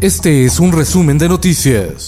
Este es un resumen de noticias.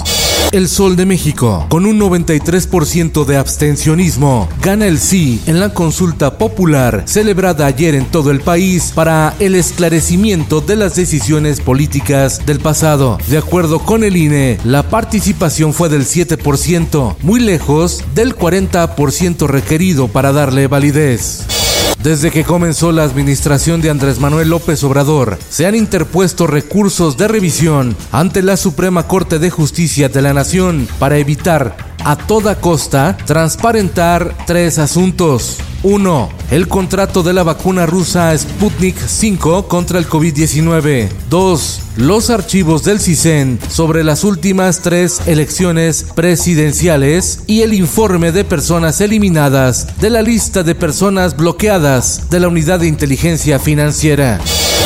El Sol de México, con un 93% de abstencionismo, gana el sí en la consulta popular celebrada ayer en todo el país para el esclarecimiento de las decisiones políticas del pasado. De acuerdo con el INE, la participación fue del 7%, muy lejos del 40% requerido para darle validez. Desde que comenzó la administración de Andrés Manuel López Obrador, se han interpuesto recursos de revisión ante la Suprema Corte de Justicia de la Nación para evitar a toda costa transparentar tres asuntos. 1. El contrato de la vacuna rusa Sputnik 5 contra el COVID-19. 2. Los archivos del CISEN sobre las últimas tres elecciones presidenciales y el informe de personas eliminadas de la lista de personas bloqueadas de la Unidad de Inteligencia Financiera.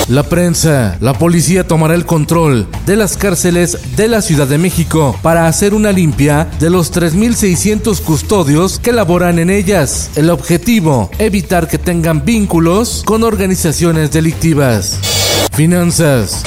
La prensa, la policía tomará el control de las cárceles de la Ciudad de México para hacer una limpia de los 3.600 custodios que laboran en ellas. El objetivo, evitar que tengan vínculos con organizaciones delictivas. Finanzas.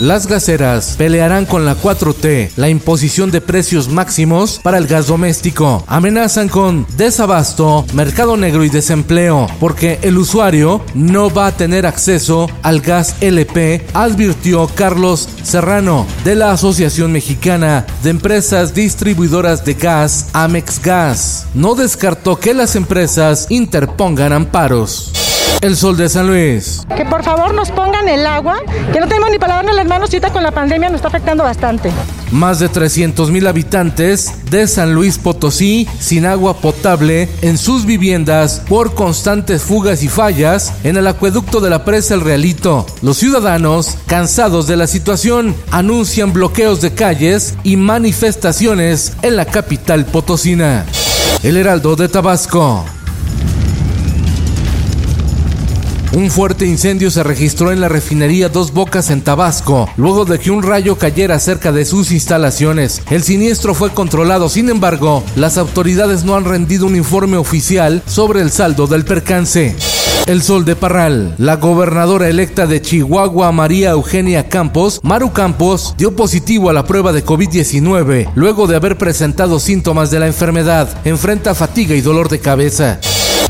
Las gaseras pelearán con la 4T la imposición de precios máximos para el gas doméstico. Amenazan con desabasto, mercado negro y desempleo, porque el usuario no va a tener acceso al gas LP, advirtió Carlos Serrano de la Asociación Mexicana de Empresas Distribuidoras de Gas, Amex Gas. No descartó que las empresas interpongan amparos. El Sol de San Luis. Que por favor nos pongan el agua, que no tenemos ni para lavarnos las manos, ahorita con la pandemia nos está afectando bastante. Más de 300 mil habitantes de San Luis Potosí sin agua potable en sus viviendas por constantes fugas y fallas en el acueducto de la presa El Realito. Los ciudadanos, cansados de la situación, anuncian bloqueos de calles y manifestaciones en la capital potosina. El Heraldo de Tabasco. Un fuerte incendio se registró en la refinería Dos Bocas en Tabasco, luego de que un rayo cayera cerca de sus instalaciones. El siniestro fue controlado, sin embargo, las autoridades no han rendido un informe oficial sobre el saldo del percance. El Sol de Parral. La gobernadora electa de Chihuahua, María Eugenia Campos, Maru Campos, dio positivo a la prueba de COVID-19 luego de haber presentado síntomas de la enfermedad. Enfrenta fatiga y dolor de cabeza.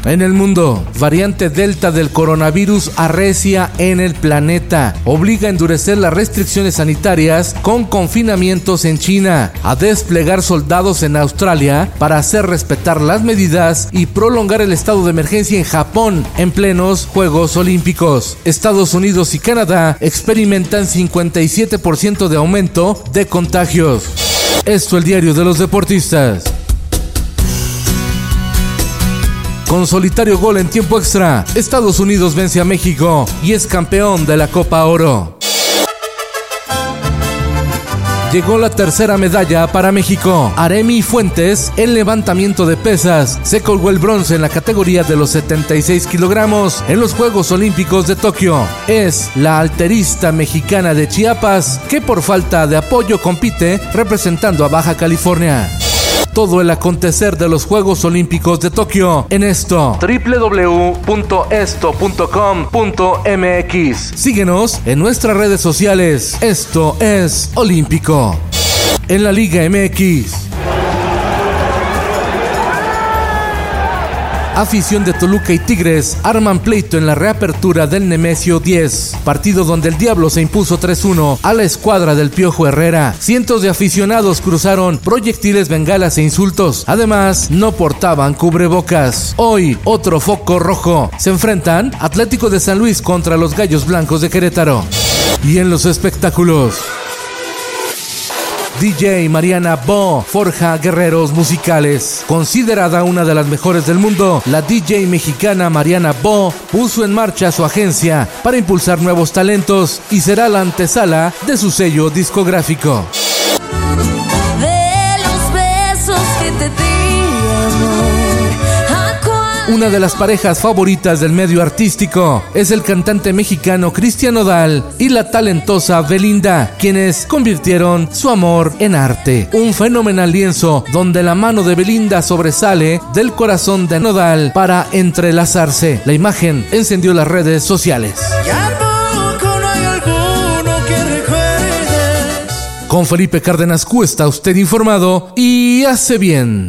En el mundo, variante Delta del coronavirus arrecia en el planeta. Obliga a endurecer las restricciones sanitarias con confinamientos en China, a desplegar soldados en Australia para hacer respetar las medidas y prolongar el estado de emergencia en Japón en plenos Juegos Olímpicos. Estados Unidos y Canadá experimentan 57% de aumento de contagios. Esto el diario de los deportistas. Con solitario gol en tiempo extra, Estados Unidos vence a México y es campeón de la Copa Oro. Llegó la tercera medalla para México. Aremi Fuentes, en levantamiento de pesas, se colgó el bronce en la categoría de los 76 kilogramos en los Juegos Olímpicos de Tokio. Es la alterista mexicana de Chiapas que por falta de apoyo compite representando a Baja California todo el acontecer de los Juegos Olímpicos de Tokio en esto www.esto.com.mx. Síguenos en nuestras redes sociales. Esto es Olímpico. En la Liga MX. Afición de Toluca y Tigres arman pleito en la reapertura del Nemesio 10, partido donde el Diablo se impuso 3-1 a la escuadra del Piojo Herrera. Cientos de aficionados cruzaron proyectiles, bengalas e insultos. Además, no portaban cubrebocas. Hoy, otro foco rojo. Se enfrentan Atlético de San Luis contra los Gallos Blancos de Querétaro. Y en los espectáculos. DJ Mariana Bo forja guerreros musicales. Considerada una de las mejores del mundo, la DJ mexicana Mariana Bo puso en marcha su agencia para impulsar nuevos talentos y será la antesala de su sello discográfico. Una de las parejas favoritas del medio artístico es el cantante mexicano Cristian Nodal y la talentosa Belinda, quienes convirtieron su amor en arte. Un fenomenal lienzo donde la mano de Belinda sobresale del corazón de Nodal para entrelazarse. La imagen encendió las redes sociales. Con Felipe Cárdenas Q está usted informado y hace bien.